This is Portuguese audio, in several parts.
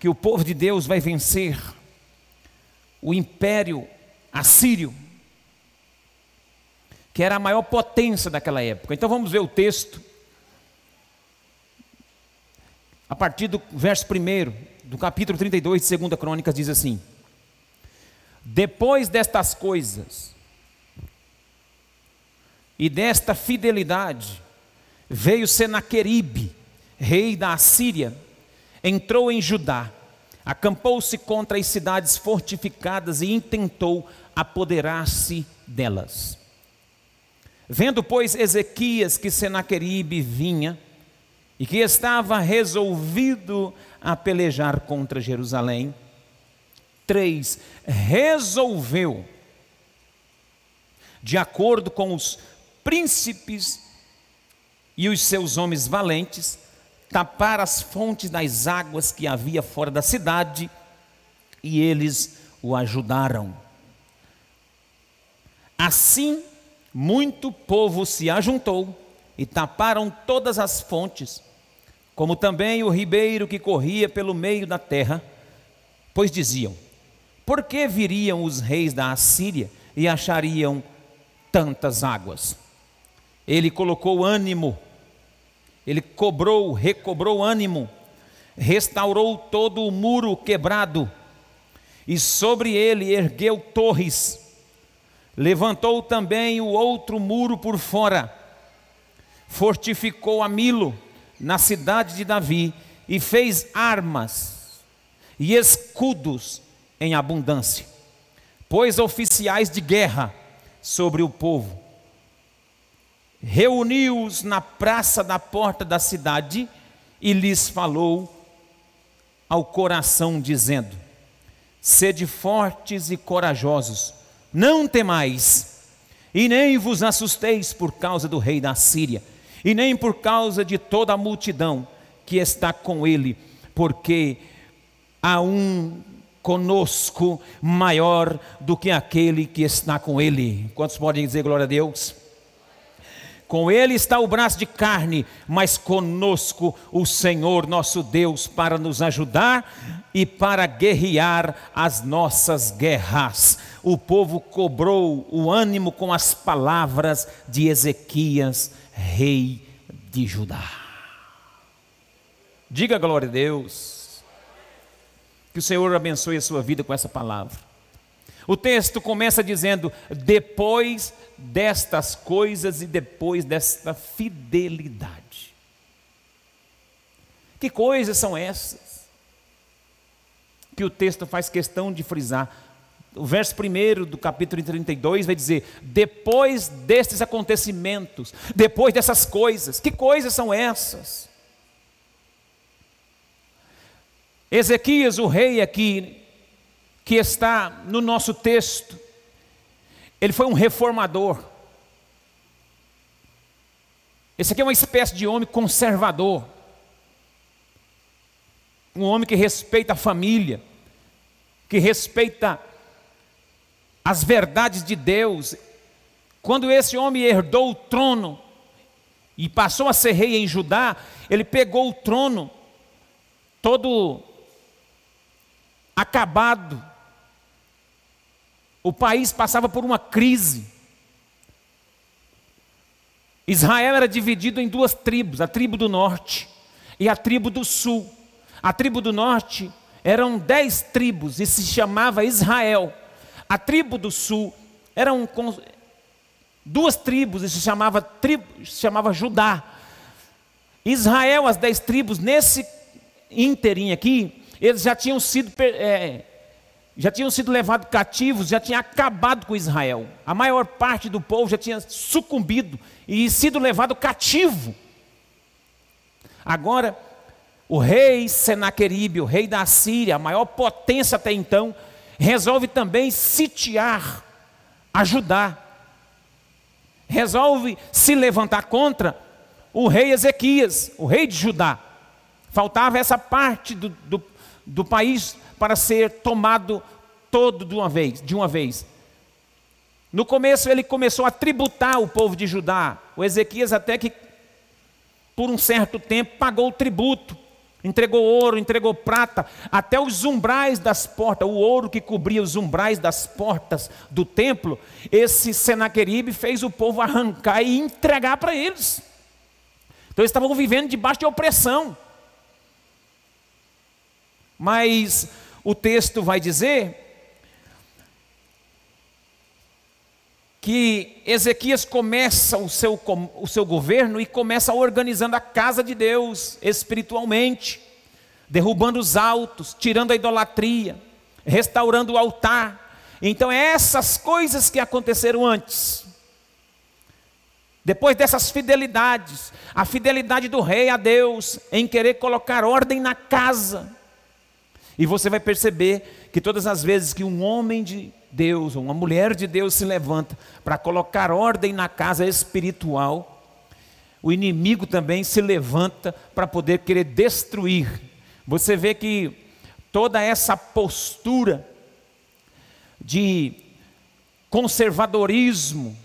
que o povo de Deus vai vencer o império assírio, que era a maior potência daquela época. Então vamos ver o texto, a partir do verso 1 do capítulo 32 de 2 Crônicas, diz assim: Depois destas coisas e desta fidelidade, veio Senaqueribe, rei da Assíria, entrou em Judá, acampou-se contra as cidades fortificadas e intentou apoderar-se delas. Vendo, pois, Ezequias que Senaqueribe vinha e que estava resolvido a pelejar contra Jerusalém, três, resolveu, de acordo com os príncipes e os seus homens valentes, tapar as fontes das águas que havia fora da cidade, e eles o ajudaram. Assim, muito povo se ajuntou e taparam todas as fontes, como também o ribeiro que corria pelo meio da terra, pois diziam: Por que viriam os reis da Assíria e achariam tantas águas? Ele colocou ânimo ele cobrou, recobrou ânimo, restaurou todo o muro quebrado, e sobre ele ergueu torres. Levantou também o outro muro por fora, fortificou a Milo, na cidade de Davi, e fez armas e escudos em abundância. Pôs oficiais de guerra sobre o povo reuniu-os na praça da porta da cidade e lhes falou ao coração, dizendo: Sede fortes e corajosos, não temais, e nem vos assusteis por causa do rei da Síria, e nem por causa de toda a multidão que está com ele, porque há um conosco maior do que aquele que está com ele. Quantos podem dizer glória a Deus? Com ele está o braço de carne, mas conosco o Senhor nosso Deus para nos ajudar e para guerrear as nossas guerras. O povo cobrou o ânimo com as palavras de Ezequias, rei de Judá. Diga glória a Deus. Que o Senhor abençoe a sua vida com essa palavra. O texto começa dizendo: depois destas coisas e depois desta fidelidade. Que coisas são essas? Que o texto faz questão de frisar. O verso 1 do capítulo 32 vai dizer: depois destes acontecimentos, depois dessas coisas, que coisas são essas? Ezequias, o rei aqui, que está no nosso texto, ele foi um reformador. Esse aqui é uma espécie de homem conservador. Um homem que respeita a família, que respeita as verdades de Deus. Quando esse homem herdou o trono e passou a ser rei em Judá, ele pegou o trono todo acabado, o país passava por uma crise. Israel era dividido em duas tribos, a tribo do norte e a tribo do sul. A tribo do norte eram dez tribos e se chamava Israel. A tribo do sul eram duas tribos e se chamava, tribo, se chamava Judá. Israel, as dez tribos, nesse inteirinho aqui, eles já tinham sido é, já tinham sido levados cativos, já tinha acabado com Israel. A maior parte do povo já tinha sucumbido e sido levado cativo. Agora, o rei Senaqueribe, o rei da Síria, a maior potência até então, resolve também sitiar, ajudar. Resolve se levantar contra o rei Ezequias, o rei de Judá. Faltava essa parte do, do, do país para ser tomado todo de uma vez, de uma vez. No começo ele começou a tributar o povo de Judá. O Ezequias até que por um certo tempo pagou o tributo entregou ouro, entregou prata, até os umbrais das portas, o ouro que cobria os umbrais das portas do templo, esse Senaqueribe fez o povo arrancar e entregar para eles. Então eles estavam vivendo debaixo de opressão. Mas o texto vai dizer que Ezequias começa o seu, o seu governo e começa organizando a casa de Deus espiritualmente, derrubando os altos, tirando a idolatria, restaurando o altar. Então, é essas coisas que aconteceram antes. Depois dessas fidelidades, a fidelidade do rei a Deus em querer colocar ordem na casa. E você vai perceber que todas as vezes que um homem de Deus, uma mulher de Deus se levanta para colocar ordem na casa espiritual, o inimigo também se levanta para poder querer destruir. Você vê que toda essa postura de conservadorismo,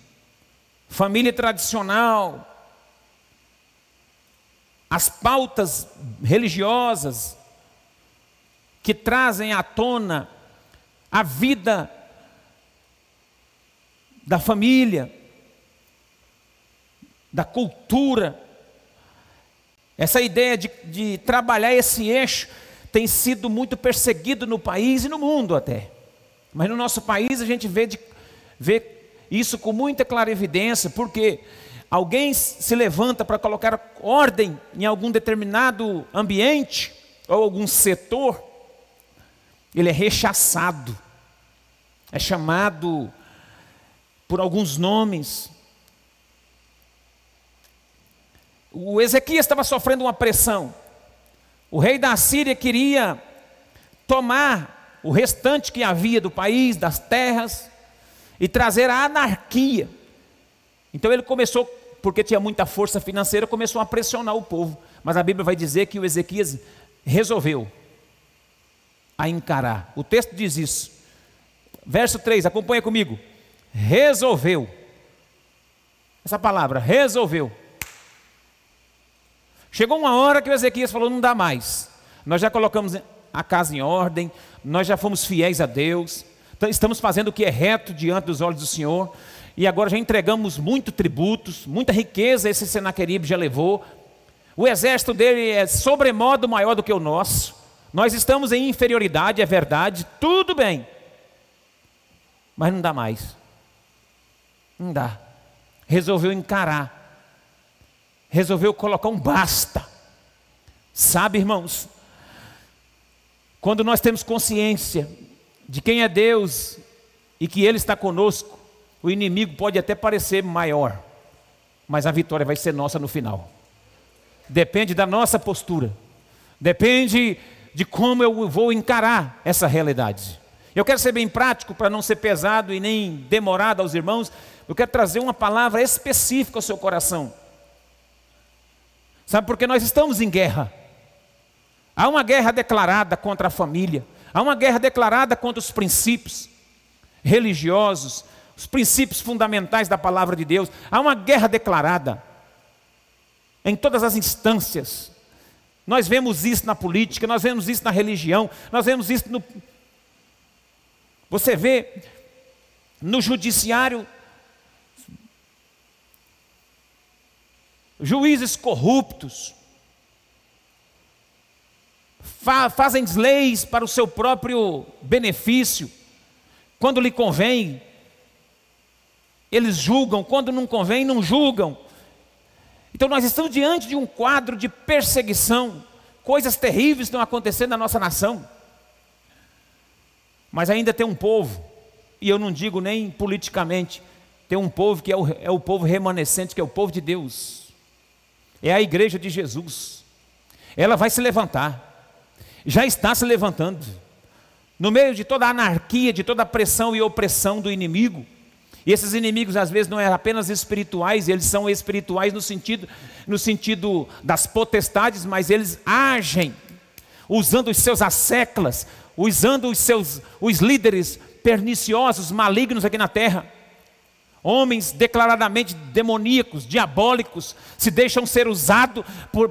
família tradicional, as pautas religiosas que trazem à tona a vida da família, da cultura. Essa ideia de, de trabalhar esse eixo tem sido muito perseguido no país e no mundo até. Mas no nosso país a gente vê, de, vê isso com muita clarividência, porque alguém se levanta para colocar ordem em algum determinado ambiente ou algum setor, ele é rechaçado, é chamado por alguns nomes. O Ezequias estava sofrendo uma pressão. O rei da Síria queria tomar o restante que havia do país, das terras, e trazer a anarquia. Então ele começou, porque tinha muita força financeira, começou a pressionar o povo. Mas a Bíblia vai dizer que o Ezequias resolveu a encarar. O texto diz isso. Verso 3, acompanha comigo resolveu. Essa palavra, resolveu. Chegou uma hora que o Ezequias falou: não dá mais. Nós já colocamos a casa em ordem, nós já fomos fiéis a Deus, então estamos fazendo o que é reto diante dos olhos do Senhor, e agora já entregamos muito tributos, muita riqueza esse Senaqueribe já levou. O exército dele é sobremodo maior do que o nosso. Nós estamos em inferioridade, é verdade, tudo bem. Mas não dá mais. Não dá. Resolveu encarar. Resolveu colocar um basta. Sabe, irmãos, quando nós temos consciência de quem é Deus e que Ele está conosco, o inimigo pode até parecer maior, mas a vitória vai ser nossa no final. Depende da nossa postura, depende de como eu vou encarar essa realidade. Eu quero ser bem prático para não ser pesado e nem demorado aos irmãos, eu quero trazer uma palavra específica ao seu coração. Sabe, porque nós estamos em guerra. Há uma guerra declarada contra a família, há uma guerra declarada contra os princípios religiosos, os princípios fundamentais da palavra de Deus. Há uma guerra declarada em todas as instâncias. Nós vemos isso na política, nós vemos isso na religião, nós vemos isso no. Você vê no judiciário juízes corruptos, fa fazem leis para o seu próprio benefício, quando lhe convém, eles julgam, quando não convém, não julgam. Então nós estamos diante de um quadro de perseguição, coisas terríveis estão acontecendo na nossa nação. Mas ainda tem um povo, e eu não digo nem politicamente, tem um povo que é o, é o povo remanescente, que é o povo de Deus é a igreja de Jesus. Ela vai se levantar, já está se levantando, no meio de toda a anarquia, de toda a pressão e opressão do inimigo. E esses inimigos às vezes não é apenas espirituais, eles são espirituais no sentido, no sentido das potestades, mas eles agem usando os seus asseclas, usando os seus os líderes perniciosos, malignos aqui na terra. Homens declaradamente demoníacos, diabólicos, se deixam ser usados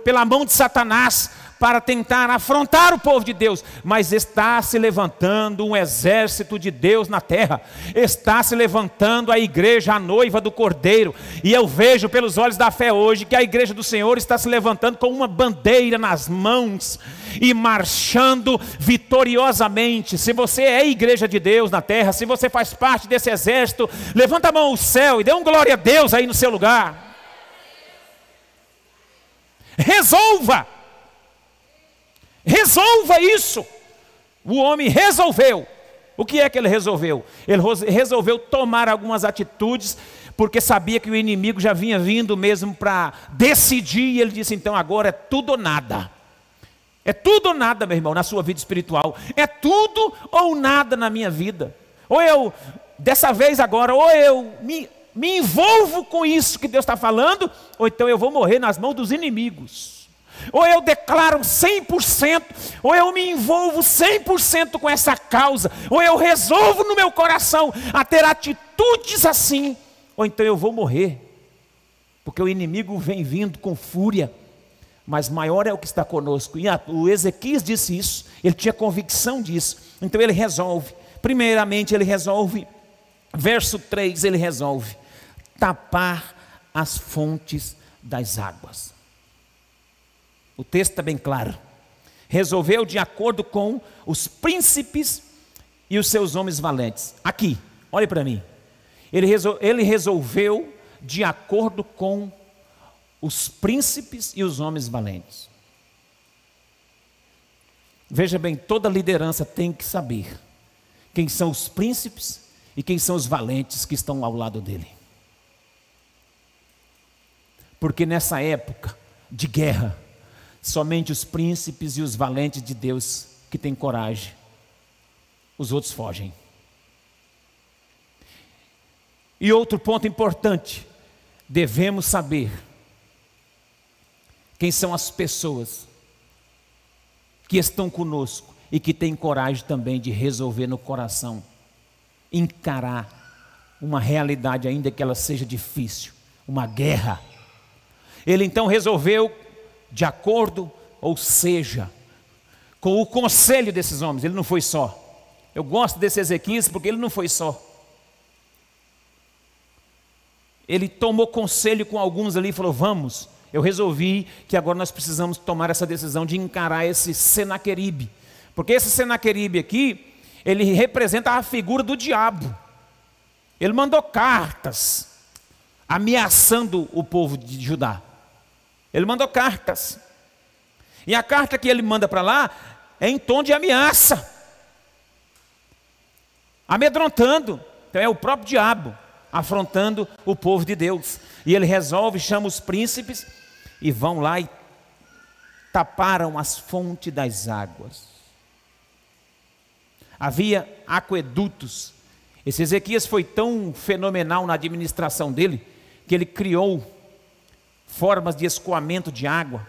pela mão de Satanás para tentar afrontar o povo de Deus, mas está se levantando um exército de Deus na terra, está se levantando a igreja, a noiva do Cordeiro, e eu vejo pelos olhos da fé hoje que a igreja do Senhor está se levantando com uma bandeira nas mãos e marchando vitoriosamente. Se você é igreja de Deus na terra, se você faz parte desse exército, levanta a mão ao céu e dê um glória a Deus aí no seu lugar. Resolva. Resolva isso. O homem resolveu. O que é que ele resolveu? Ele resolveu tomar algumas atitudes, porque sabia que o inimigo já vinha vindo mesmo para decidir, e ele disse: então agora é tudo ou nada. É tudo ou nada, meu irmão, na sua vida espiritual. É tudo ou nada na minha vida. Ou eu, dessa vez agora, ou eu me, me envolvo com isso que Deus está falando, ou então eu vou morrer nas mãos dos inimigos. Ou eu declaro 100%, ou eu me envolvo 100% com essa causa, ou eu resolvo no meu coração a ter atitudes assim, ou então eu vou morrer, porque o inimigo vem vindo com fúria, mas maior é o que está conosco. E o Ezequias disse isso, ele tinha convicção disso, então ele resolve. Primeiramente, ele resolve, verso 3, ele resolve tapar as fontes das águas. O texto está bem claro. Resolveu de acordo com os príncipes e os seus homens valentes. Aqui, olhe para mim. Ele, resol, ele resolveu de acordo com os príncipes e os homens valentes. Veja bem, toda liderança tem que saber quem são os príncipes e quem são os valentes que estão ao lado dele. Porque nessa época de guerra, Somente os príncipes e os valentes de Deus que têm coragem. Os outros fogem. E outro ponto importante: devemos saber quem são as pessoas que estão conosco e que têm coragem também de resolver no coração, encarar uma realidade, ainda que ela seja difícil, uma guerra. Ele então resolveu de acordo, ou seja, com o conselho desses homens. Ele não foi só. Eu gosto desse Ezequias porque ele não foi só. Ele tomou conselho com alguns ali e falou: Vamos, eu resolvi que agora nós precisamos tomar essa decisão de encarar esse Senaqueribe. Porque esse Senaqueribe aqui, ele representa a figura do diabo. Ele mandou cartas ameaçando o povo de Judá. Ele mandou cartas. E a carta que ele manda para lá é em tom de ameaça, amedrontando. Então é o próprio diabo afrontando o povo de Deus. E ele resolve, chama os príncipes e vão lá e taparam as fontes das águas. Havia aquedutos. Esse Ezequias foi tão fenomenal na administração dele que ele criou formas de escoamento de água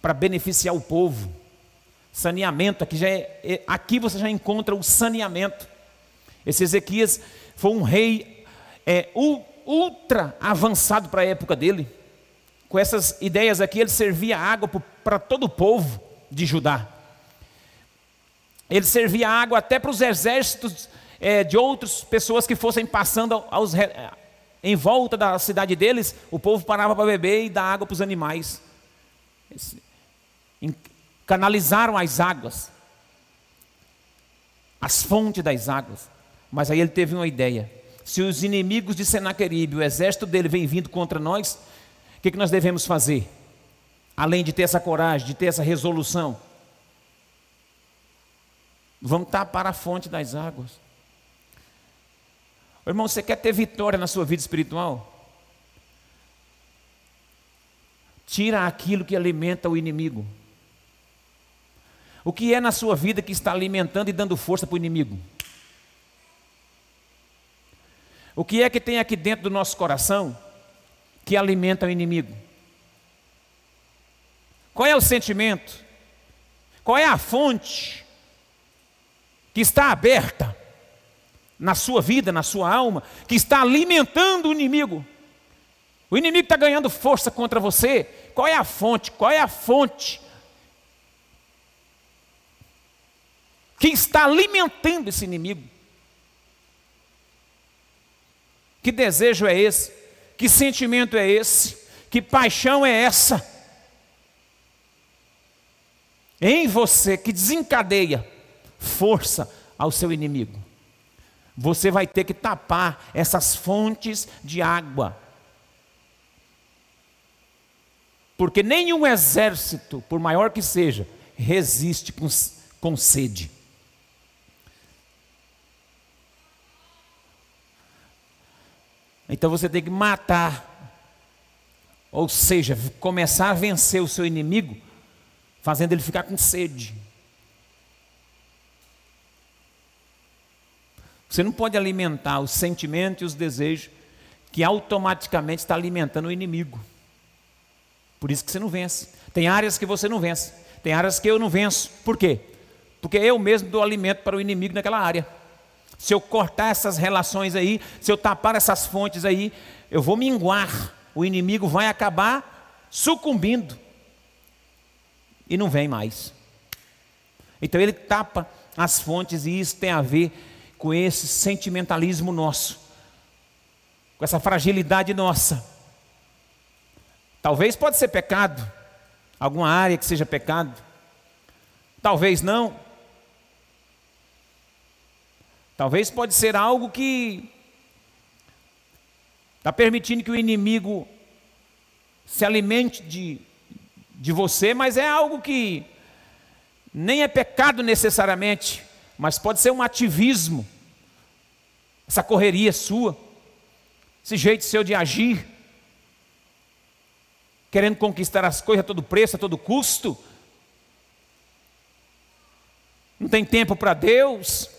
para beneficiar o povo. Saneamento, aqui, já é, é, aqui você já encontra o saneamento. Esse Ezequias foi um rei é, ultra avançado para a época dele. Com essas ideias aqui, ele servia água para todo o povo de Judá. Ele servia água até para os exércitos é, de outras pessoas que fossem passando aos, em volta da cidade deles, o povo parava para beber e dar água para os animais. Canalizaram as águas, as fontes das águas. Mas aí ele teve uma ideia: se os inimigos de Senaqueribe, o exército dele, vem vindo contra nós, o que, que nós devemos fazer? Além de ter essa coragem, de ter essa resolução, vamos tapar a fonte das águas. Irmão, você quer ter vitória na sua vida espiritual? Tira aquilo que alimenta o inimigo. O que é na sua vida que está alimentando e dando força para o inimigo? O que é que tem aqui dentro do nosso coração que alimenta o inimigo? Qual é o sentimento? Qual é a fonte que está aberta na sua vida, na sua alma, que está alimentando o inimigo. O inimigo está ganhando força contra você. Qual é a fonte? Qual é a fonte que está alimentando esse inimigo. Que desejo é esse? Que sentimento é esse? Que paixão é essa? Em você que desencadeia força ao seu inimigo. Você vai ter que tapar essas fontes de água. Porque nenhum exército, por maior que seja, resiste com, com sede. Então você tem que matar, ou seja, começar a vencer o seu inimigo, fazendo ele ficar com sede. Você não pode alimentar os sentimentos e os desejos que automaticamente está alimentando o inimigo. Por isso que você não vence. Tem áreas que você não vence. Tem áreas que eu não venço. Por quê? Porque eu mesmo dou alimento para o inimigo naquela área se eu cortar essas relações aí, se eu tapar essas fontes aí, eu vou minguar. O inimigo vai acabar sucumbindo e não vem mais. Então ele tapa as fontes e isso tem a ver com esse sentimentalismo nosso, com essa fragilidade nossa. Talvez pode ser pecado, alguma área que seja pecado. Talvez não. Talvez pode ser algo que está permitindo que o inimigo se alimente de, de você, mas é algo que nem é pecado necessariamente, mas pode ser um ativismo, essa correria sua, esse jeito seu de agir, querendo conquistar as coisas a todo preço, a todo custo, não tem tempo para Deus.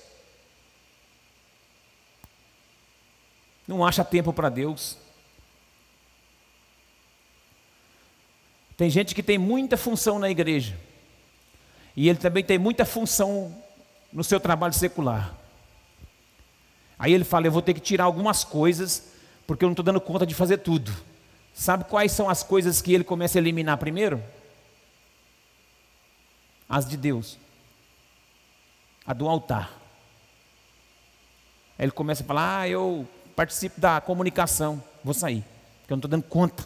não acha tempo para Deus. Tem gente que tem muita função na igreja, e ele também tem muita função no seu trabalho secular. Aí ele fala: Eu vou ter que tirar algumas coisas, porque eu não estou dando conta de fazer tudo. Sabe quais são as coisas que ele começa a eliminar primeiro? As de Deus, a do altar. Aí ele começa a falar: Ah, eu participo da comunicação, vou sair, porque eu não estou dando conta.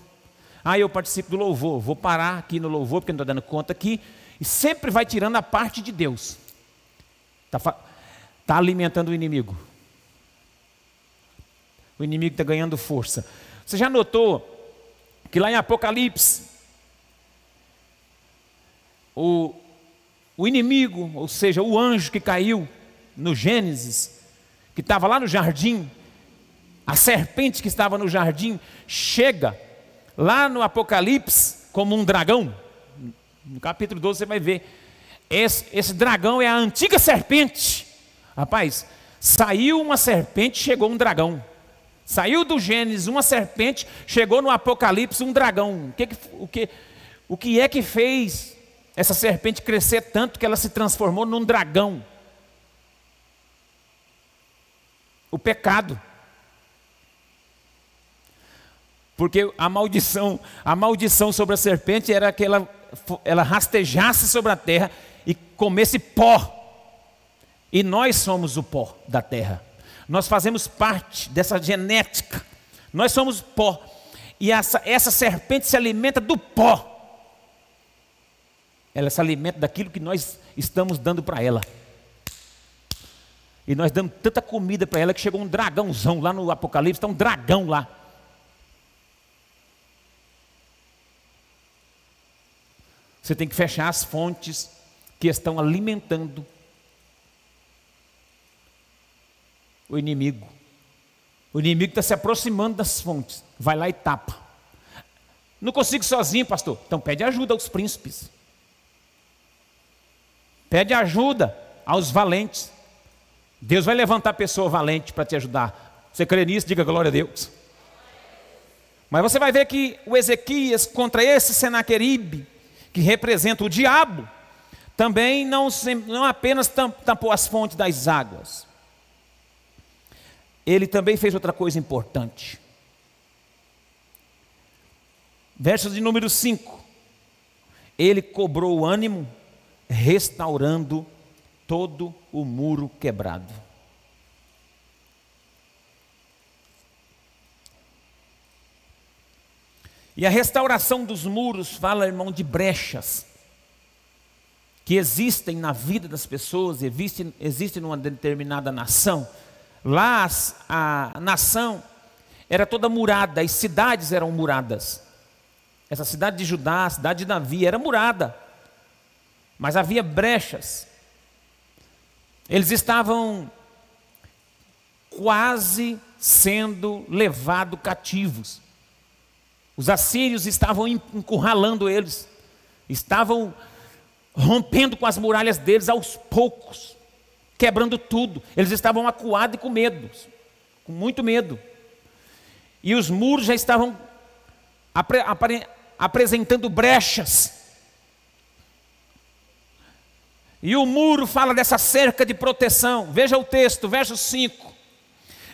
Ah, eu participo do louvor, vou parar aqui no louvor, porque eu não estou dando conta aqui. E sempre vai tirando a parte de Deus. Está tá alimentando o inimigo. O inimigo está ganhando força. Você já notou que lá em Apocalipse, o, o inimigo, ou seja, o anjo que caiu no Gênesis, que estava lá no jardim, a serpente que estava no jardim chega lá no Apocalipse como um dragão. No capítulo 12 você vai ver. Esse, esse dragão é a antiga serpente. Rapaz, saiu uma serpente, chegou um dragão. Saiu do Gênesis uma serpente, chegou no Apocalipse um dragão. O que, o que, o que é que fez essa serpente crescer tanto que ela se transformou num dragão? O pecado. Porque a maldição, a maldição sobre a serpente era que ela, ela rastejasse sobre a terra e comesse pó. E nós somos o pó da terra. Nós fazemos parte dessa genética. Nós somos pó. E essa, essa serpente se alimenta do pó. Ela se alimenta daquilo que nós estamos dando para ela. E nós damos tanta comida para ela que chegou um dragãozão lá no Apocalipse, está um dragão lá. Você tem que fechar as fontes que estão alimentando o inimigo. O inimigo está se aproximando das fontes. Vai lá e tapa. Não consigo sozinho, pastor. Então pede ajuda aos príncipes. Pede ajuda aos valentes. Deus vai levantar pessoa valente para te ajudar. Você crê nisso? Diga glória a Deus. Mas você vai ver que o Ezequias contra esse Senaqueribe que representa o diabo, também não, não apenas tampou as fontes das águas, ele também fez outra coisa importante. Verso de número 5. Ele cobrou o ânimo, restaurando todo o muro quebrado. E a restauração dos muros fala, irmão, de brechas que existem na vida das pessoas, existem, existem numa determinada nação. Lá a nação era toda murada, as cidades eram muradas. Essa cidade de Judá, a cidade de Davi, era murada, mas havia brechas. Eles estavam quase sendo levados cativos. Os assírios estavam encurralando eles, estavam rompendo com as muralhas deles aos poucos, quebrando tudo. Eles estavam acuados e com medo, com muito medo. E os muros já estavam apre apre apresentando brechas. E o muro fala dessa cerca de proteção. Veja o texto, verso 5.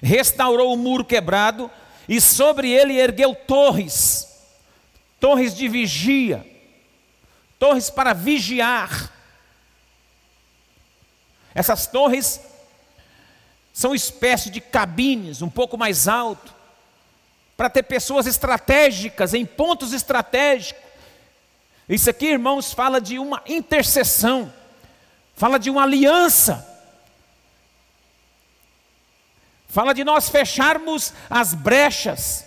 Restaurou o muro quebrado e sobre ele ergueu torres, torres de vigia, torres para vigiar. Essas torres são espécie de cabines um pouco mais alto, para ter pessoas estratégicas em pontos estratégicos. Isso aqui, irmãos, fala de uma intercessão, fala de uma aliança Fala de nós fecharmos as brechas.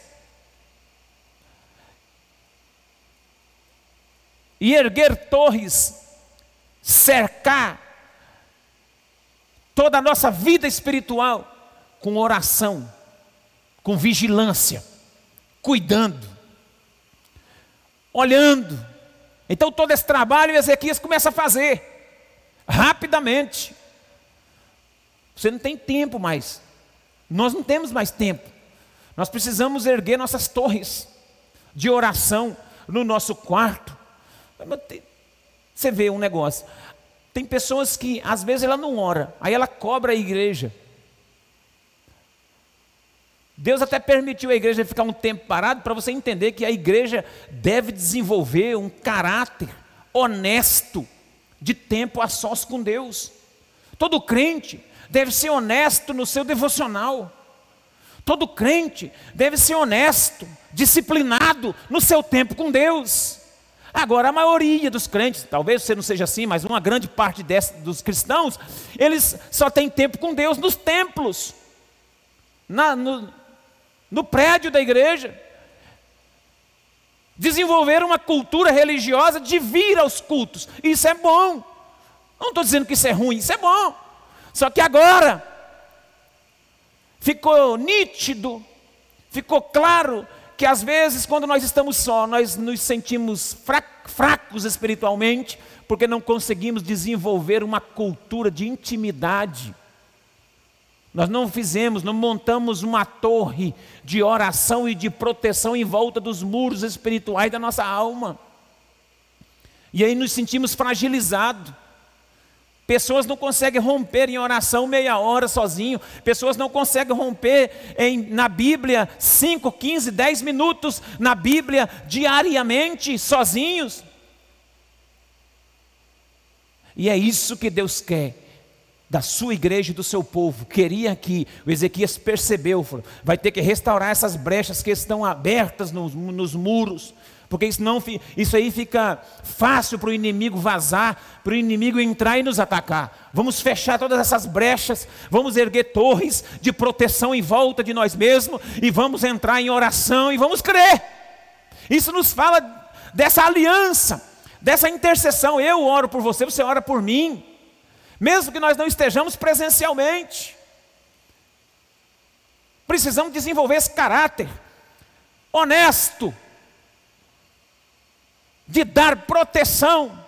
E erguer torres, cercar toda a nossa vida espiritual com oração, com vigilância, cuidando, olhando. Então todo esse trabalho Ezequias começa a fazer rapidamente. Você não tem tempo mais nós não temos mais tempo. Nós precisamos erguer nossas torres de oração no nosso quarto. Você vê um negócio. Tem pessoas que às vezes ela não ora, aí ela cobra a igreja. Deus até permitiu a igreja ficar um tempo parado para você entender que a igreja deve desenvolver um caráter honesto de tempo a sós com Deus. Todo crente deve ser honesto no seu devocional. Todo crente deve ser honesto, disciplinado no seu tempo com Deus. Agora, a maioria dos crentes, talvez você não seja assim, mas uma grande parte desse, dos cristãos, eles só têm tempo com Deus nos templos, na, no, no prédio da igreja. Desenvolver uma cultura religiosa de vir aos cultos, isso é bom. Não estou dizendo que isso é ruim, isso é bom. Só que agora ficou nítido, ficou claro que às vezes quando nós estamos só, nós nos sentimos fracos espiritualmente, porque não conseguimos desenvolver uma cultura de intimidade. Nós não fizemos, não montamos uma torre de oração e de proteção em volta dos muros espirituais da nossa alma. E aí nos sentimos fragilizados. Pessoas não conseguem romper em oração meia hora sozinho. Pessoas não conseguem romper em, na Bíblia 5, 15, 10 minutos na Bíblia diariamente sozinhos. E é isso que Deus quer da sua igreja e do seu povo. Queria que o Ezequias percebeu, falou, vai ter que restaurar essas brechas que estão abertas nos, nos muros porque isso, não, isso aí fica fácil para o inimigo vazar, para o inimigo entrar e nos atacar. Vamos fechar todas essas brechas, vamos erguer torres de proteção em volta de nós mesmos e vamos entrar em oração e vamos crer. Isso nos fala dessa aliança, dessa intercessão. Eu oro por você, você ora por mim, mesmo que nós não estejamos presencialmente. Precisamos desenvolver esse caráter honesto de dar proteção,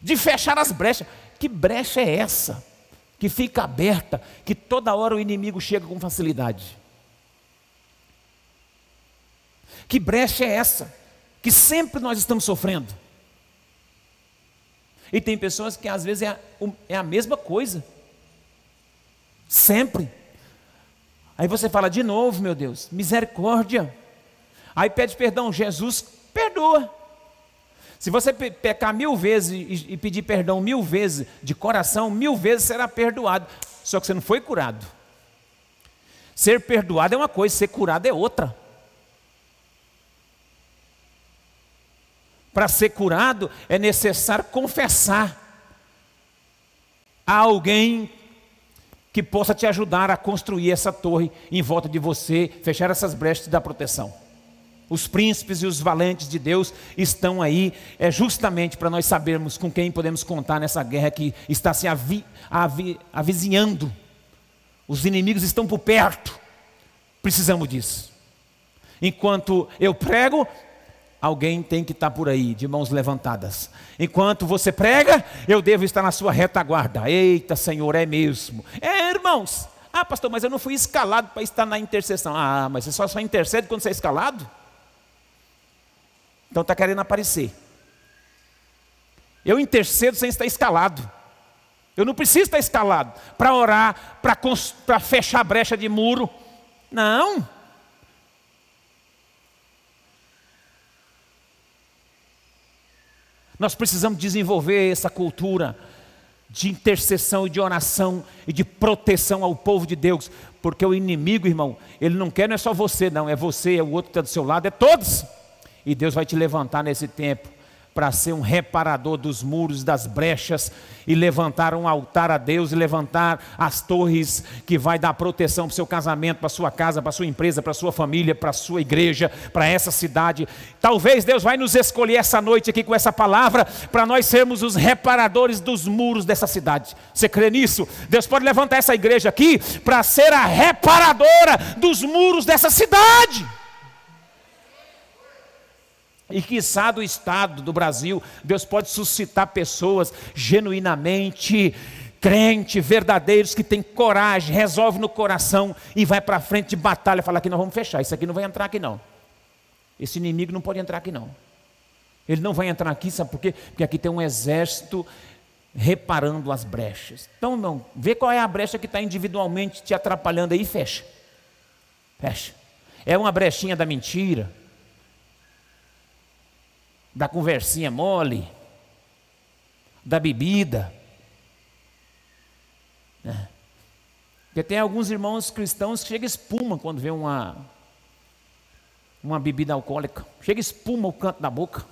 de fechar as brechas. Que brecha é essa? Que fica aberta, que toda hora o inimigo chega com facilidade. Que brecha é essa? Que sempre nós estamos sofrendo. E tem pessoas que às vezes é a, é a mesma coisa. Sempre. Aí você fala de novo, meu Deus, misericórdia. Aí pede perdão, Jesus perdoa. Se você pecar mil vezes e pedir perdão mil vezes, de coração, mil vezes será perdoado. Só que você não foi curado. Ser perdoado é uma coisa, ser curado é outra. Para ser curado é necessário confessar a alguém que possa te ajudar a construir essa torre em volta de você, fechar essas brechas da proteção. Os príncipes e os valentes de Deus estão aí é justamente para nós sabermos com quem podemos contar nessa guerra que está se avi, avi, avizinhando. Os inimigos estão por perto. Precisamos disso. Enquanto eu prego, alguém tem que estar por aí, de mãos levantadas. Enquanto você prega, eu devo estar na sua retaguarda. Eita, Senhor, é mesmo. É, irmãos. Ah, pastor, mas eu não fui escalado para estar na intercessão. Ah, mas você só, só intercede quando você é escalado? Então está querendo aparecer. Eu intercedo sem estar escalado. Eu não preciso estar escalado para orar, para fechar brecha de muro. Não. Nós precisamos desenvolver essa cultura de intercessão e de oração e de proteção ao povo de Deus, porque o inimigo, irmão, ele não quer não é só você, não, é você, é o outro que está do seu lado, é todos. E Deus vai te levantar nesse tempo para ser um reparador dos muros, das brechas, e levantar um altar a Deus, e levantar as torres que vai dar proteção para o seu casamento, para sua casa, para sua empresa, para sua família, para sua igreja, para essa cidade. Talvez Deus vai nos escolher essa noite aqui com essa palavra, para nós sermos os reparadores dos muros dessa cidade. Você crê nisso? Deus pode levantar essa igreja aqui para ser a reparadora dos muros dessa cidade e quiçá do Estado do Brasil, Deus pode suscitar pessoas genuinamente crentes, verdadeiros, que têm coragem, resolve no coração e vai para frente de batalha, fala que nós vamos fechar, isso aqui não vai entrar aqui não. Esse inimigo não pode entrar aqui não. Ele não vai entrar aqui, sabe por quê? Porque aqui tem um exército reparando as brechas. Então, irmão, vê qual é a brecha que está individualmente te atrapalhando aí, fecha. Fecha. É uma brechinha da mentira, da conversinha mole, da bebida. Né? Porque tem alguns irmãos cristãos que chega espuma quando vê uma, uma bebida alcoólica. Chega espuma o canto da boca.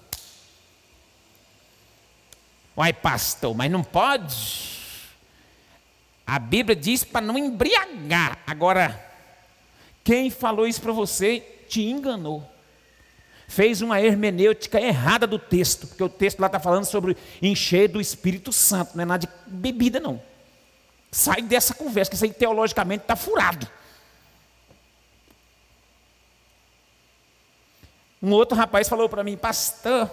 Uai, pastor, mas não pode. A Bíblia diz para não embriagar. Agora, quem falou isso para você te enganou fez uma hermenêutica errada do texto, porque o texto lá está falando sobre encher do Espírito Santo, não é nada de bebida, não. Sai dessa conversa, que isso aí teologicamente está furado. Um outro rapaz falou para mim, pastor,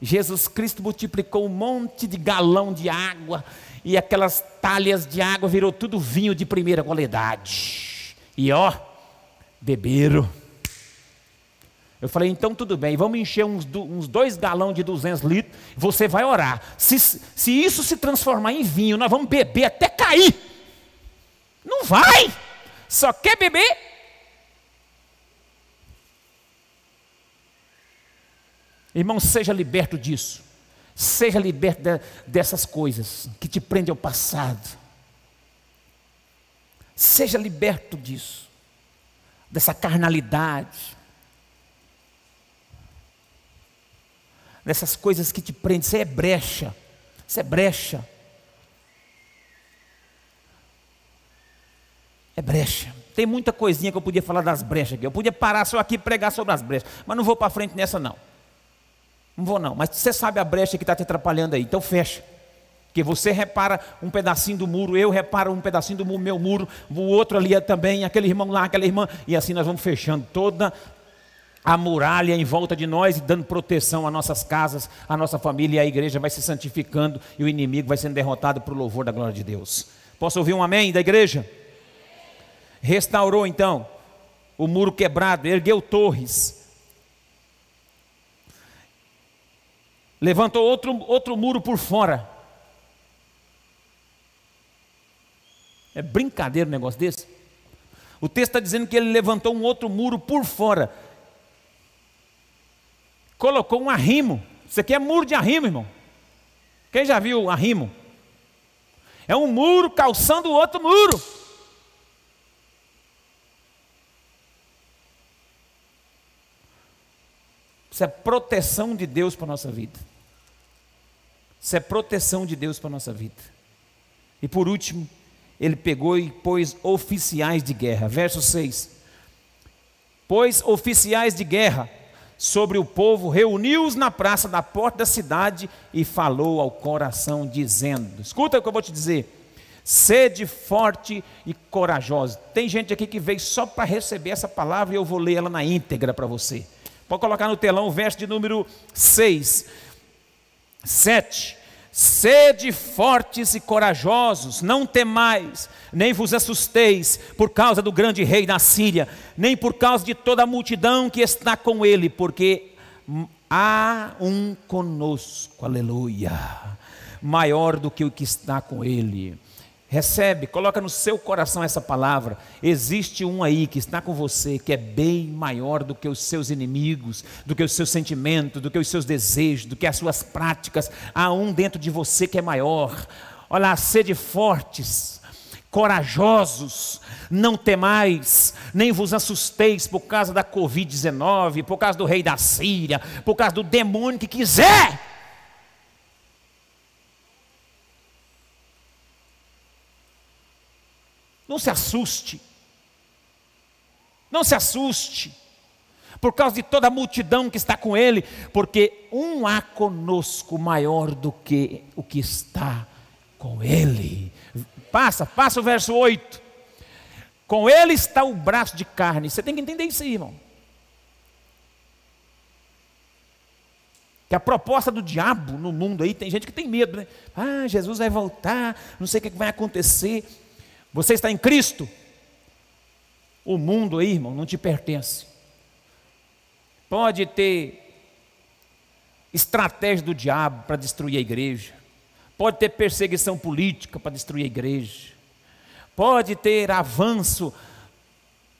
Jesus Cristo multiplicou um monte de galão de água, e aquelas talhas de água virou tudo vinho de primeira qualidade. E ó, beberam. Eu falei, então tudo bem, vamos encher uns, uns dois galões de 200 litros, você vai orar. Se, se isso se transformar em vinho, nós vamos beber até cair. Não vai, só quer beber. Irmão, seja liberto disso. Seja liberto de, dessas coisas que te prendem ao passado. Seja liberto disso, dessa carnalidade nessas coisas que te prendem. Isso é brecha. Isso é brecha. É brecha. Tem muita coisinha que eu podia falar das brechas aqui. Eu podia parar só aqui e pregar sobre as brechas. Mas não vou para frente nessa não. Não vou não. Mas você sabe a brecha que está te atrapalhando aí. Então fecha. Porque você repara um pedacinho do muro, eu reparo um pedacinho do meu muro, o outro ali também, aquele irmão lá, aquela irmã, e assim nós vamos fechando toda a muralha em volta de nós e dando proteção às nossas casas, à nossa família e a igreja vai se santificando e o inimigo vai sendo derrotado para o louvor da glória de Deus. Posso ouvir um amém da igreja? Restaurou então o muro quebrado, ergueu torres, levantou outro, outro muro por fora. É brincadeira um negócio desse? O texto está dizendo que ele levantou um outro muro por fora colocou um arrimo. Isso aqui é muro de arrimo, irmão. Quem já viu arrimo? É um muro calçando o outro muro. Isso é proteção de Deus para a nossa vida. Isso é proteção de Deus para a nossa vida. E por último, ele pegou e pôs oficiais de guerra. Verso 6. Pôs oficiais de guerra sobre o povo, reuniu-os na praça da porta da cidade e falou ao coração, dizendo: Escuta o que eu vou te dizer. Sede forte e corajoso. Tem gente aqui que veio só para receber essa palavra e eu vou ler ela na íntegra para você. Pode colocar no telão o verso de número 6. 7. Sede fortes e corajosos, não temais, nem vos assusteis por causa do grande rei da Síria, nem por causa de toda a multidão que está com ele, porque há um conosco, aleluia, maior do que o que está com ele. Recebe, coloca no seu coração essa palavra. Existe um aí que está com você, que é bem maior do que os seus inimigos, do que os seus sentimentos, do que os seus desejos, do que as suas práticas. Há um dentro de você que é maior. Olha, sede fortes, corajosos, não temais, nem vos assusteis por causa da Covid-19, por causa do rei da Síria, por causa do demônio que quiser Não se assuste. Não se assuste. Por causa de toda a multidão que está com ele, porque um há conosco maior do que o que está com ele. Passa, passa o verso 8. Com ele está o braço de carne. Você tem que entender isso aí, irmão. Que a proposta do diabo no mundo aí, tem gente que tem medo, né? Ah, Jesus vai voltar, não sei o que vai acontecer. Você está em Cristo. O mundo aí, irmão, não te pertence. Pode ter estratégia do diabo para destruir a igreja. Pode ter perseguição política para destruir a igreja. Pode ter avanço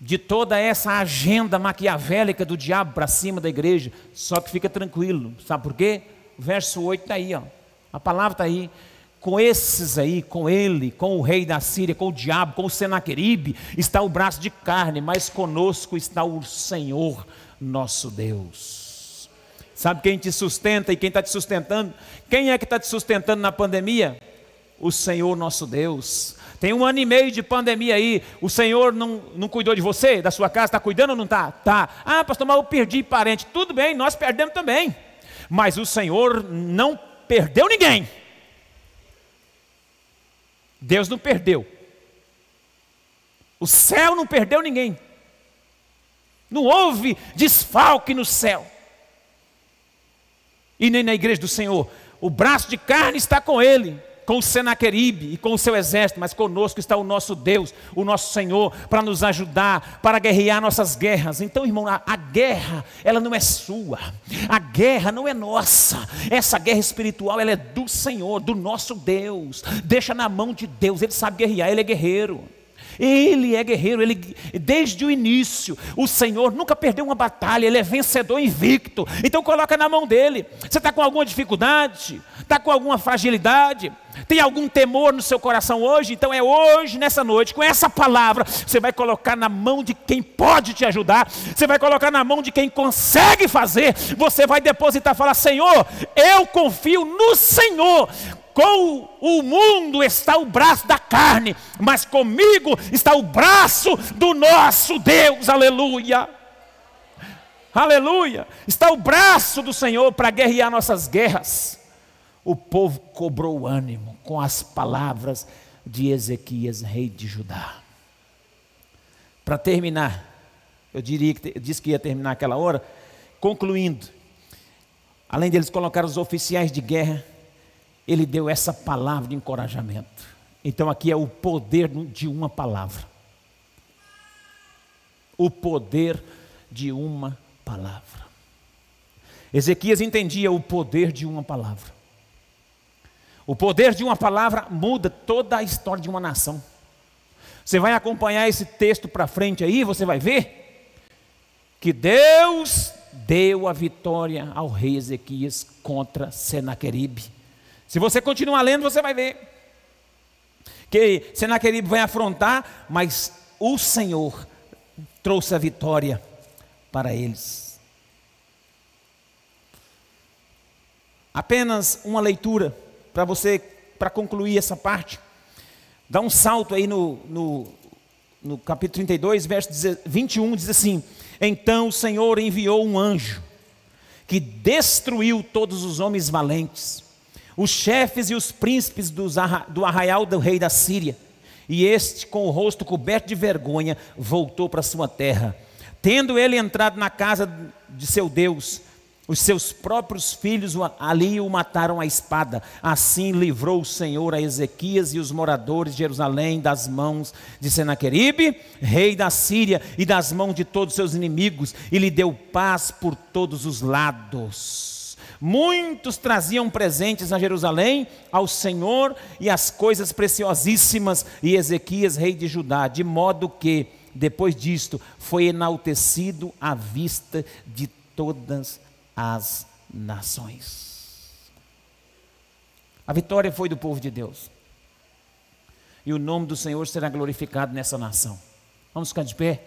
de toda essa agenda maquiavélica do diabo para cima da igreja. Só que fica tranquilo. Sabe por quê? O verso 8 está aí, ó. A palavra está aí com esses aí, com ele, com o rei da Síria, com o diabo, com o Senaqueribe, está o braço de carne, mas conosco está o Senhor nosso Deus. Sabe quem te sustenta e quem está te sustentando? Quem é que está te sustentando na pandemia? O Senhor nosso Deus. Tem um ano e meio de pandemia aí, o Senhor não, não cuidou de você, da sua casa, está cuidando ou não está? Tá. Ah, pastor, mas eu perdi parente. Tudo bem, nós perdemos também. Mas o Senhor não perdeu ninguém. Deus não perdeu. O céu não perdeu ninguém. Não houve desfalque no céu. E nem na igreja do Senhor. O braço de carne está com ele com o Senaqueribe e com o seu exército, mas conosco está o nosso Deus, o nosso Senhor, para nos ajudar, para guerrear nossas guerras. Então, irmão, a, a, guerra, ela não é sua, a guerra não é nossa, essa guerra espiritual, ela é do Senhor, do nosso Deus. Deixa na mão de Deus, Ele sabe guerrear, Ele é guerreiro. Ele é guerreiro, ele desde o início. O Senhor nunca perdeu uma batalha, ele é vencedor invicto. Então coloca na mão dele. Você está com alguma dificuldade? Está com alguma fragilidade? Tem algum temor no seu coração hoje? Então é hoje, nessa noite, com essa palavra, você vai colocar na mão de quem pode te ajudar, você vai colocar na mão de quem consegue fazer, você vai depositar, falar: Senhor, eu confio no Senhor com o mundo está o braço da carne, mas comigo está o braço do nosso Deus, aleluia. Aleluia, está o braço do Senhor para guerrear nossas guerras. O povo cobrou ânimo com as palavras de Ezequias, rei de Judá. Para terminar, eu diria que eu disse que ia terminar aquela hora, concluindo, além deles colocar os oficiais de guerra, ele deu essa palavra de encorajamento. Então aqui é o poder de uma palavra. O poder de uma palavra. Ezequias entendia o poder de uma palavra. O poder de uma palavra muda toda a história de uma nação. Você vai acompanhar esse texto para frente aí, você vai ver que Deus deu a vitória ao rei Ezequias contra Senaqueribe. Se você continuar lendo, você vai ver que Senaqueribe vai afrontar, mas o Senhor trouxe a vitória para eles. Apenas uma leitura para você, para concluir essa parte. Dá um salto aí no, no, no capítulo 32, verso 21, diz assim: Então o Senhor enviou um anjo que destruiu todos os homens valentes, os chefes e os príncipes do arraial do rei da Síria. E este, com o rosto coberto de vergonha, voltou para sua terra. Tendo ele entrado na casa de seu Deus, os seus próprios filhos ali o mataram à espada. Assim livrou o Senhor a Ezequias e os moradores de Jerusalém das mãos de Senaqueribe, rei da Síria, e das mãos de todos seus inimigos, e lhe deu paz por todos os lados. Muitos traziam presentes a Jerusalém ao Senhor e as coisas preciosíssimas, e Ezequias, rei de Judá, de modo que, depois disto, foi enaltecido à vista de todas as nações. A vitória foi do povo de Deus. E o nome do Senhor será glorificado nessa nação. Vamos ficar de pé?